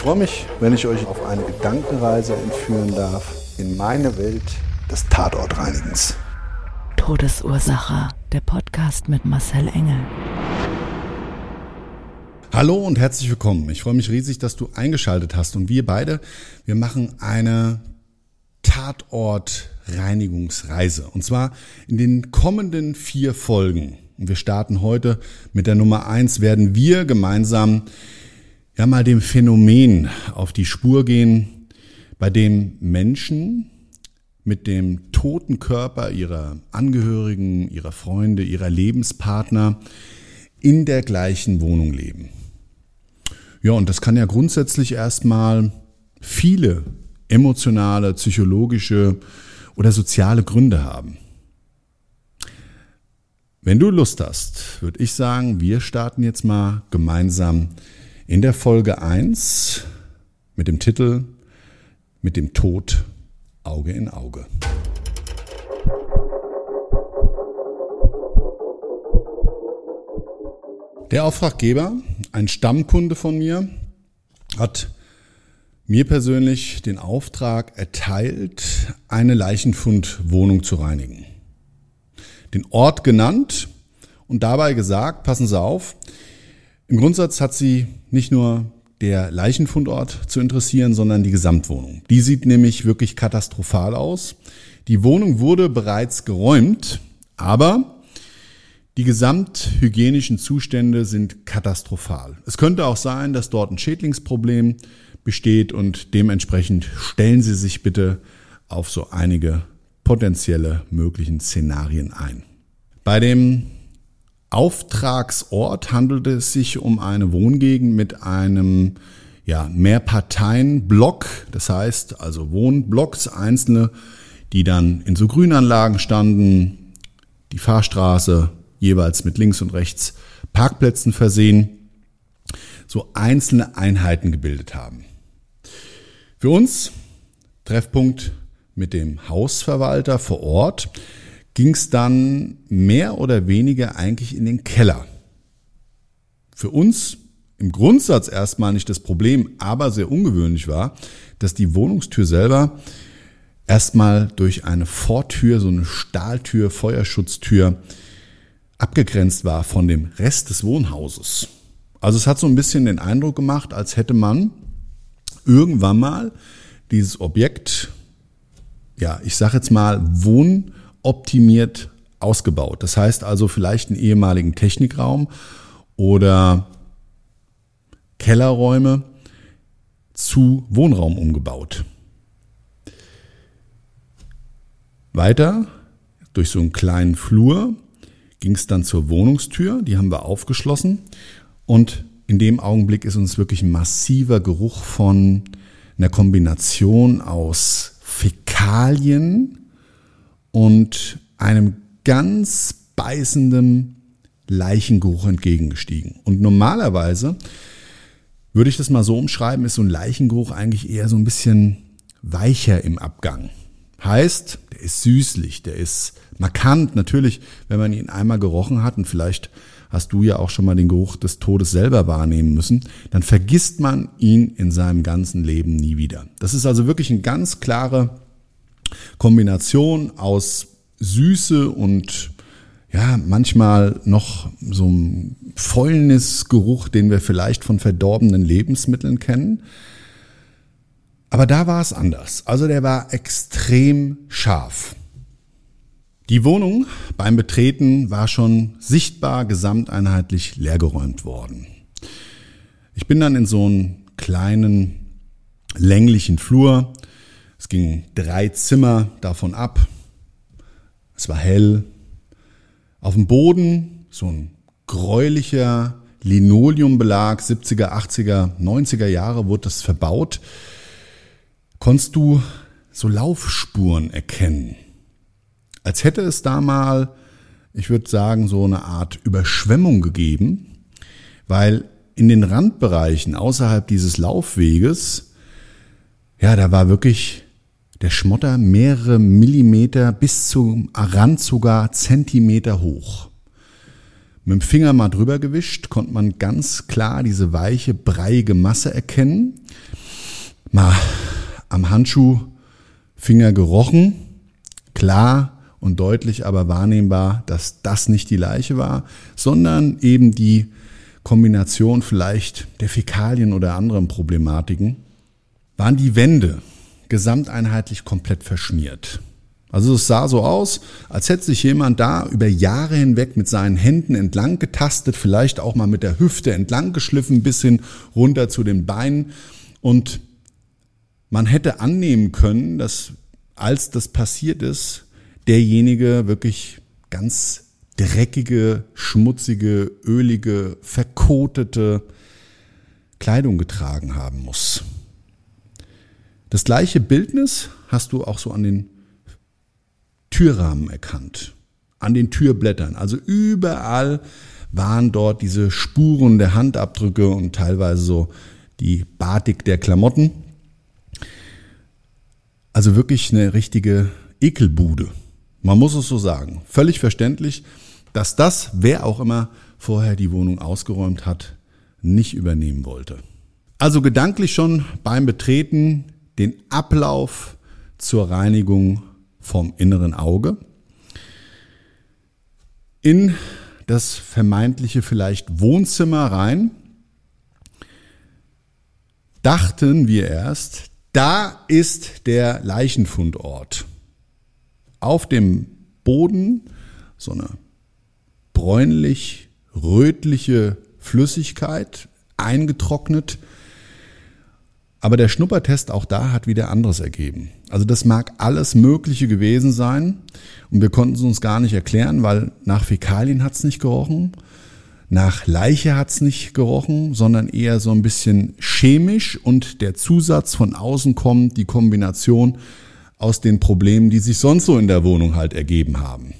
Ich freue mich, wenn ich euch auf eine Gedankenreise entführen darf in meine Welt des Tatortreinigens. Todesursache. Der Podcast mit Marcel Engel. Hallo und herzlich willkommen. Ich freue mich riesig, dass du eingeschaltet hast und wir beide, wir machen eine Tatortreinigungsreise und zwar in den kommenden vier Folgen. Und wir starten heute mit der Nummer eins, werden wir gemeinsam ja mal dem Phänomen auf die Spur gehen, bei dem Menschen mit dem toten Körper ihrer Angehörigen, ihrer Freunde, ihrer Lebenspartner in der gleichen Wohnung leben. Ja, und das kann ja grundsätzlich erstmal viele emotionale, psychologische oder soziale Gründe haben. Wenn du Lust hast, würde ich sagen, wir starten jetzt mal gemeinsam in der Folge 1 mit dem Titel Mit dem Tod Auge in Auge. Der Auftraggeber, ein Stammkunde von mir, hat mir persönlich den Auftrag erteilt, eine Leichenfundwohnung zu reinigen. Den Ort genannt und dabei gesagt, passen Sie auf, im Grundsatz hat sie nicht nur der Leichenfundort zu interessieren, sondern die Gesamtwohnung. Die sieht nämlich wirklich katastrophal aus. Die Wohnung wurde bereits geräumt, aber die gesamthygienischen Zustände sind katastrophal. Es könnte auch sein, dass dort ein Schädlingsproblem besteht und dementsprechend stellen Sie sich bitte auf so einige potenzielle möglichen Szenarien ein. Bei dem Auftragsort handelt es sich um eine Wohngegend mit einem ja, Mehrparteienblock, das heißt also Wohnblocks, einzelne, die dann in so Grünanlagen standen, die Fahrstraße jeweils mit links und rechts Parkplätzen versehen, so einzelne Einheiten gebildet haben. Für uns Treffpunkt mit dem Hausverwalter vor Ort ging es dann mehr oder weniger eigentlich in den Keller. Für uns im Grundsatz erstmal nicht das Problem, aber sehr ungewöhnlich war, dass die Wohnungstür selber erstmal durch eine Vortür, so eine Stahltür, Feuerschutztür abgegrenzt war von dem Rest des Wohnhauses. Also es hat so ein bisschen den Eindruck gemacht, als hätte man irgendwann mal dieses Objekt, ja, ich sage jetzt mal, wohnoptimiert ausgebaut. Das heißt also vielleicht einen ehemaligen Technikraum oder Kellerräume zu Wohnraum umgebaut. Weiter durch so einen kleinen Flur ging es dann zur Wohnungstür, die haben wir aufgeschlossen und in dem Augenblick ist uns wirklich ein massiver Geruch von einer Kombination aus Fäkalien und einem ganz beißenden Leichengeruch entgegengestiegen. Und normalerweise würde ich das mal so umschreiben, ist so ein Leichengeruch eigentlich eher so ein bisschen weicher im Abgang. Heißt, der ist süßlich, der ist markant. Natürlich, wenn man ihn einmal gerochen hat und vielleicht hast du ja auch schon mal den Geruch des Todes selber wahrnehmen müssen, dann vergisst man ihn in seinem ganzen Leben nie wieder. Das ist also wirklich eine ganz klare Kombination aus Süße und ja, manchmal noch so ein Fäulnisgeruch, den wir vielleicht von verdorbenen Lebensmitteln kennen. Aber da war es anders. Also der war extrem scharf. Die Wohnung beim Betreten war schon sichtbar gesamteinheitlich leergeräumt worden. Ich bin dann in so einen kleinen länglichen Flur. Es gingen drei Zimmer davon ab. Es war hell. Auf dem Boden so ein gräulicher Linoleumbelag, 70er, 80er, 90er Jahre wurde das verbaut. Konntest du so Laufspuren erkennen. Als hätte es da mal, ich würde sagen, so eine Art Überschwemmung gegeben, weil in den Randbereichen außerhalb dieses Laufweges, ja, da war wirklich der Schmotter mehrere Millimeter bis zum Rand sogar Zentimeter hoch. Mit dem Finger mal drüber gewischt, konnte man ganz klar diese weiche, breiige Masse erkennen. Mal am Handschuhfinger gerochen, klar und deutlich aber wahrnehmbar, dass das nicht die Leiche war, sondern eben die Kombination vielleicht der Fäkalien oder anderen Problematiken, waren die Wände gesamteinheitlich komplett verschmiert. Also es sah so aus, als hätte sich jemand da über Jahre hinweg mit seinen Händen entlang getastet, vielleicht auch mal mit der Hüfte entlang geschliffen bis hin runter zu den Beinen. Und man hätte annehmen können, dass als das passiert ist, derjenige wirklich ganz dreckige, schmutzige, ölige, verkotete Kleidung getragen haben muss. Das gleiche Bildnis hast du auch so an den Türrahmen erkannt, an den Türblättern. Also überall waren dort diese Spuren der Handabdrücke und teilweise so die Batik der Klamotten. Also wirklich eine richtige Ekelbude. Man muss es so sagen. Völlig verständlich dass das, wer auch immer vorher die Wohnung ausgeräumt hat, nicht übernehmen wollte. Also gedanklich schon beim Betreten den Ablauf zur Reinigung vom inneren Auge in das vermeintliche vielleicht Wohnzimmer rein, dachten wir erst, da ist der Leichenfundort. Auf dem Boden so eine bräunlich rötliche Flüssigkeit, eingetrocknet. Aber der Schnuppertest auch da hat wieder anderes ergeben. Also das mag alles Mögliche gewesen sein und wir konnten es uns gar nicht erklären, weil nach Fäkalien hat es nicht gerochen, nach Leiche hat es nicht gerochen, sondern eher so ein bisschen chemisch und der Zusatz von außen kommt, die Kombination aus den Problemen, die sich sonst so in der Wohnung halt ergeben haben.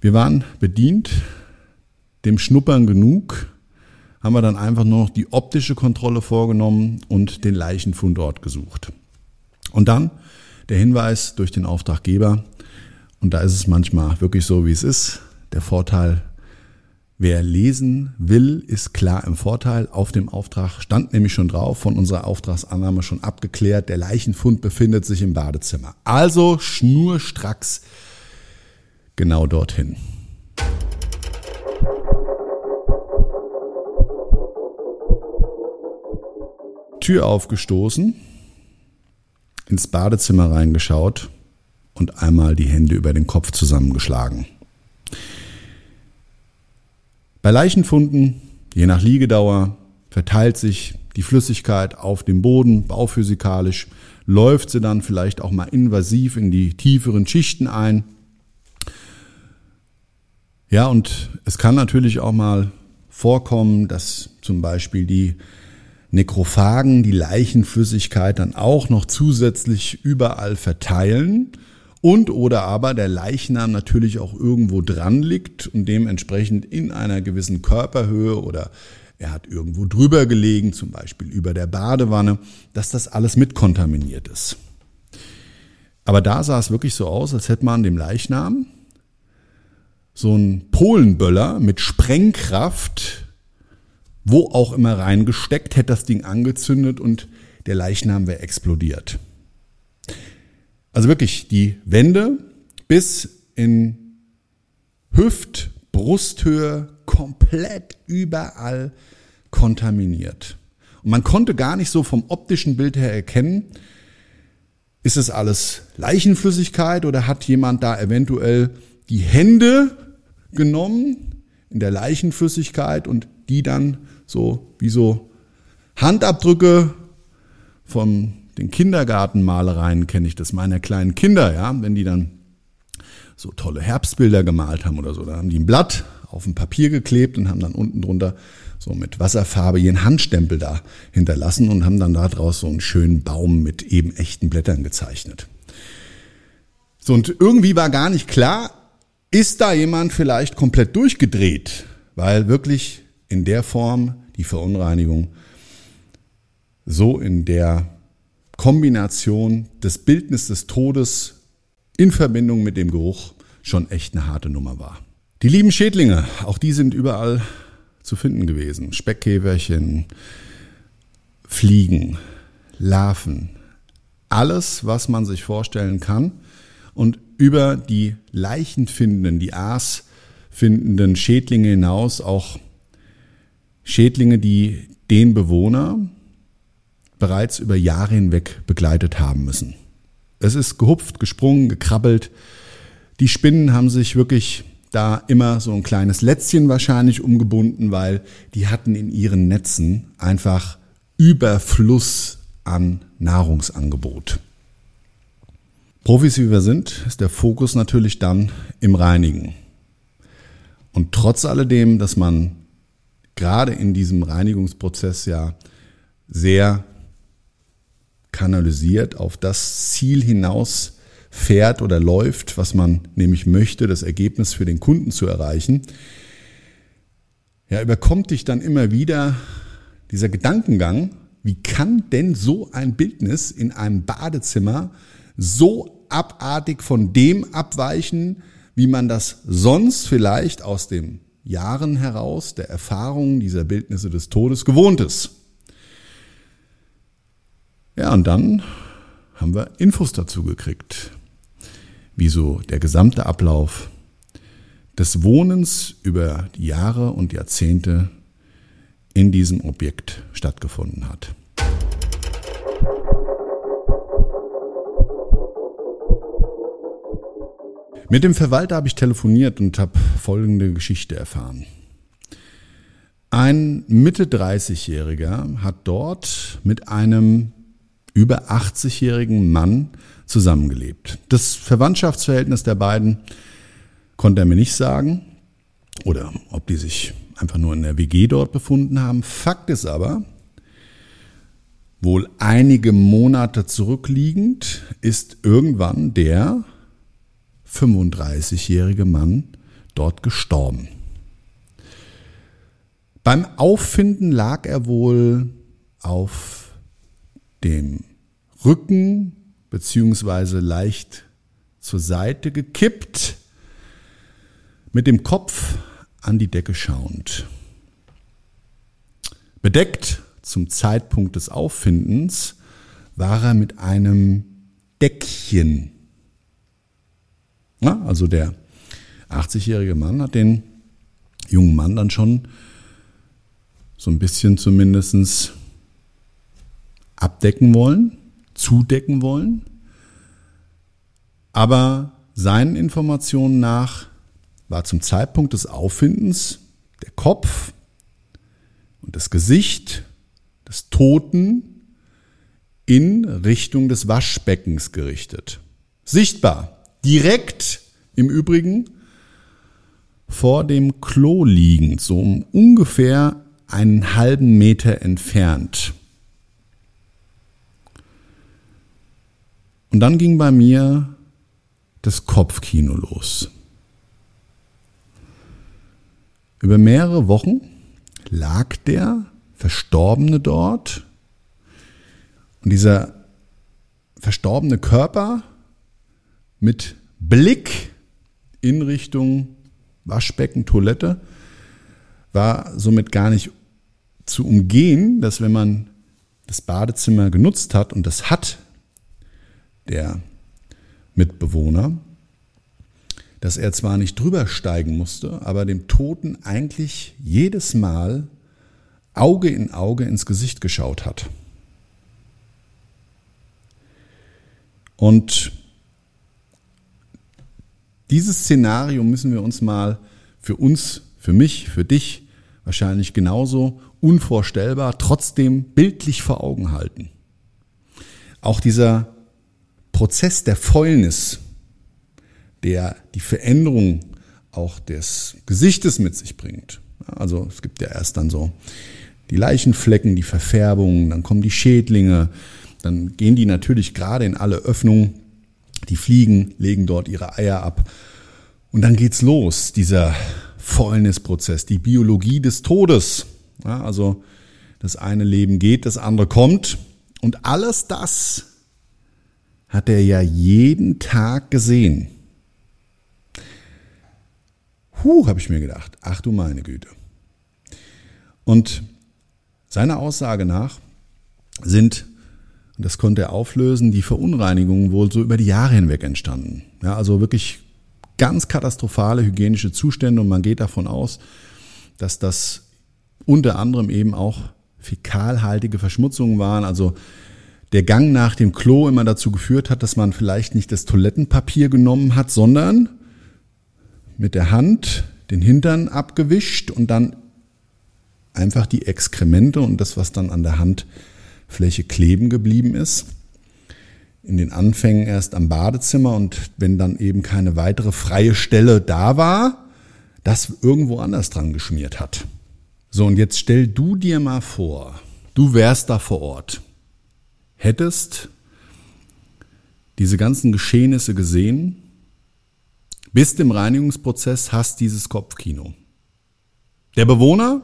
Wir waren bedient, dem Schnuppern genug, haben wir dann einfach nur noch die optische Kontrolle vorgenommen und den Leichenfundort gesucht. Und dann der Hinweis durch den Auftraggeber, und da ist es manchmal wirklich so, wie es ist. Der Vorteil, wer lesen will, ist klar im Vorteil. Auf dem Auftrag stand nämlich schon drauf, von unserer Auftragsannahme schon abgeklärt, der Leichenfund befindet sich im Badezimmer. Also schnurstracks genau dorthin. Tür aufgestoßen, ins Badezimmer reingeschaut und einmal die Hände über den Kopf zusammengeschlagen. Bei Leichenfunden, je nach Liegedauer, verteilt sich die Flüssigkeit auf dem Boden, bauphysikalisch, läuft sie dann vielleicht auch mal invasiv in die tieferen Schichten ein ja, und es kann natürlich auch mal vorkommen, dass zum Beispiel die Nekrophagen die Leichenflüssigkeit dann auch noch zusätzlich überall verteilen und oder aber der Leichnam natürlich auch irgendwo dran liegt und dementsprechend in einer gewissen Körperhöhe oder er hat irgendwo drüber gelegen, zum Beispiel über der Badewanne, dass das alles mitkontaminiert ist. Aber da sah es wirklich so aus, als hätte man dem Leichnam so ein Polenböller mit Sprengkraft, wo auch immer reingesteckt, hätte das Ding angezündet und der Leichnam wäre explodiert. Also wirklich die Wände bis in Hüft, Brusthöhe komplett überall kontaminiert. Und man konnte gar nicht so vom optischen Bild her erkennen, ist es alles Leichenflüssigkeit oder hat jemand da eventuell die Hände genommen in der Leichenflüssigkeit und die dann so wie so Handabdrücke von den Kindergartenmalereien kenne ich das meiner kleinen Kinder, ja, wenn die dann so tolle Herbstbilder gemalt haben oder so, da haben die ein Blatt auf ein Papier geklebt und haben dann unten drunter so mit Wasserfarbe ihren Handstempel da hinterlassen und haben dann daraus so einen schönen Baum mit eben echten Blättern gezeichnet. So, und irgendwie war gar nicht klar, ist da jemand vielleicht komplett durchgedreht, weil wirklich in der Form die Verunreinigung so in der Kombination des Bildnis des Todes in Verbindung mit dem Geruch schon echt eine harte Nummer war. Die lieben Schädlinge, auch die sind überall zu finden gewesen. Speckkäferchen, Fliegen, Larven, alles, was man sich vorstellen kann. Und über die leichenfindenden, die aasfindenden Schädlinge hinaus auch Schädlinge, die den Bewohner bereits über Jahre hinweg begleitet haben müssen. Es ist gehupft, gesprungen, gekrabbelt. Die Spinnen haben sich wirklich da immer so ein kleines Lätzchen wahrscheinlich umgebunden, weil die hatten in ihren Netzen einfach Überfluss an Nahrungsangebot. Profis wie wir sind, ist der Fokus natürlich dann im Reinigen. Und trotz alledem, dass man gerade in diesem Reinigungsprozess ja sehr kanalisiert auf das Ziel hinaus fährt oder läuft, was man nämlich möchte, das Ergebnis für den Kunden zu erreichen, ja, überkommt dich dann immer wieder dieser Gedankengang, wie kann denn so ein Bildnis in einem Badezimmer so abartig von dem abweichen, wie man das sonst vielleicht aus den Jahren heraus der Erfahrung dieser Bildnisse des Todes gewohnt ist. Ja, und dann haben wir Infos dazu gekriegt, wie so der gesamte Ablauf des Wohnens über die Jahre und Jahrzehnte in diesem Objekt stattgefunden hat. Mit dem Verwalter habe ich telefoniert und habe folgende Geschichte erfahren. Ein Mitte 30-Jähriger hat dort mit einem über 80-jährigen Mann zusammengelebt. Das Verwandtschaftsverhältnis der beiden konnte er mir nicht sagen oder ob die sich einfach nur in der WG dort befunden haben. Fakt ist aber, wohl einige Monate zurückliegend ist irgendwann der 35-jährige Mann dort gestorben. Beim Auffinden lag er wohl auf dem Rücken beziehungsweise leicht zur Seite gekippt, mit dem Kopf an die Decke schauend. Bedeckt zum Zeitpunkt des Auffindens war er mit einem Deckchen. Also der 80-jährige Mann hat den jungen Mann dann schon so ein bisschen zumindestens abdecken wollen, zudecken wollen. Aber seinen Informationen nach war zum Zeitpunkt des Auffindens der Kopf und das Gesicht des Toten in Richtung des Waschbeckens gerichtet. Sichtbar, direkt im Übrigen vor dem Klo liegend, so um ungefähr einen halben Meter entfernt. Und dann ging bei mir das Kopfkino los. Über mehrere Wochen lag der Verstorbene dort und dieser verstorbene Körper mit Blick in Richtung Waschbecken, Toilette war somit gar nicht zu umgehen, dass wenn man das Badezimmer genutzt hat und das hat der Mitbewohner, dass er zwar nicht drüber steigen musste, aber dem Toten eigentlich jedes Mal Auge in Auge ins Gesicht geschaut hat. Und dieses Szenario müssen wir uns mal für uns, für mich, für dich wahrscheinlich genauso unvorstellbar, trotzdem bildlich vor Augen halten. Auch dieser Prozess der Fäulnis, der die Veränderung auch des Gesichtes mit sich bringt. Also es gibt ja erst dann so die Leichenflecken, die Verfärbungen, dann kommen die Schädlinge, dann gehen die natürlich gerade in alle Öffnungen, die Fliegen legen dort ihre Eier ab und dann geht's los, dieser Fäulnisprozess, die Biologie des Todes. Ja, also das eine Leben geht, das andere kommt und alles das hat er ja jeden Tag gesehen. Huh, habe ich mir gedacht. Ach du meine Güte. Und seiner Aussage nach sind, und das konnte er auflösen, die Verunreinigungen wohl so über die Jahre hinweg entstanden. Ja, also wirklich ganz katastrophale hygienische Zustände. Und man geht davon aus, dass das unter anderem eben auch fäkalhaltige Verschmutzungen waren, also der Gang nach dem Klo immer dazu geführt hat, dass man vielleicht nicht das Toilettenpapier genommen hat, sondern mit der Hand den Hintern abgewischt und dann einfach die Exkremente und das, was dann an der Handfläche kleben geblieben ist. In den Anfängen erst am Badezimmer und wenn dann eben keine weitere freie Stelle da war, das irgendwo anders dran geschmiert hat. So, und jetzt stell du dir mal vor, du wärst da vor Ort, hättest diese ganzen Geschehnisse gesehen, bist im Reinigungsprozess, hast dieses Kopfkino. Der Bewohner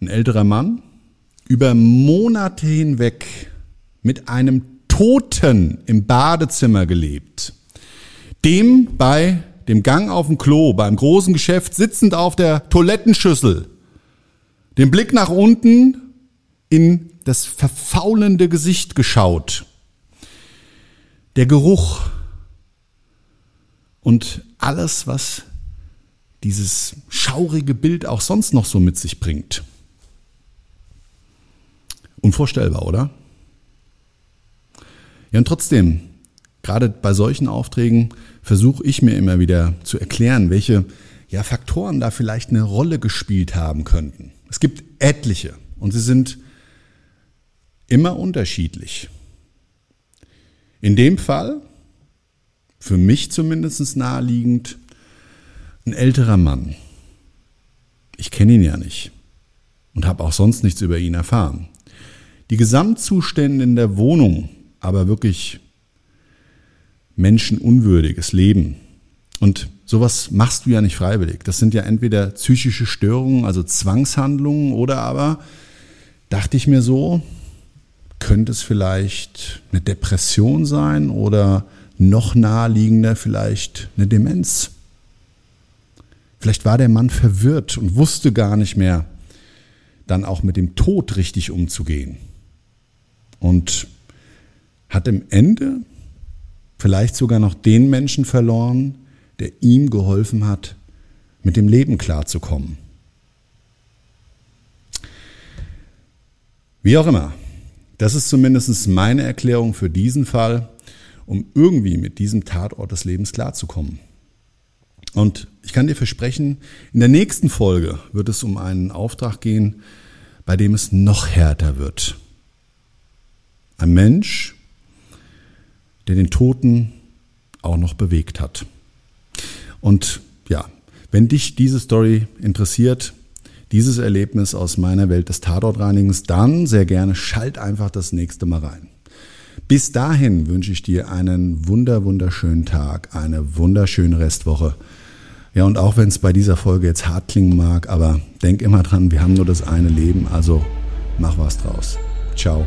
ein älterer Mann, über Monate hinweg mit einem Toten im Badezimmer gelebt, dem bei dem Gang auf dem Klo, beim großen Geschäft sitzend auf der Toilettenschüssel, den Blick nach unten in das verfaulende Gesicht geschaut. Der Geruch und alles, was dieses schaurige Bild auch sonst noch so mit sich bringt. Unvorstellbar, oder? Ja, und trotzdem, gerade bei solchen Aufträgen versuche ich mir immer wieder zu erklären, welche ja, Faktoren da vielleicht eine Rolle gespielt haben könnten. Es gibt etliche und sie sind immer unterschiedlich. In dem Fall, für mich zumindest naheliegend, ein älterer Mann. Ich kenne ihn ja nicht und habe auch sonst nichts über ihn erfahren die Gesamtzustände in der Wohnung, aber wirklich menschenunwürdiges Leben. Und sowas machst du ja nicht freiwillig. Das sind ja entweder psychische Störungen, also Zwangshandlungen, oder aber, dachte ich mir so, könnte es vielleicht eine Depression sein oder noch naheliegender vielleicht eine Demenz. Vielleicht war der Mann verwirrt und wusste gar nicht mehr, dann auch mit dem Tod richtig umzugehen und hat im Ende vielleicht sogar noch den Menschen verloren, der ihm geholfen hat, mit dem Leben klarzukommen. Wie auch immer, das ist zumindest meine Erklärung für diesen Fall, um irgendwie mit diesem Tatort des Lebens klarzukommen. Und ich kann dir versprechen, in der nächsten Folge wird es um einen Auftrag gehen, bei dem es noch härter wird. Ein Mensch, der den Toten auch noch bewegt hat. Und ja, wenn dich diese Story interessiert, dieses Erlebnis aus meiner Welt des Tatortreinigens, dann sehr gerne schalt einfach das nächste Mal rein. Bis dahin wünsche ich dir einen wunder, wunderschönen Tag, eine wunderschöne Restwoche. Ja, und auch wenn es bei dieser Folge jetzt hart klingen mag, aber denk immer dran, wir haben nur das eine Leben, also mach was draus. Ciao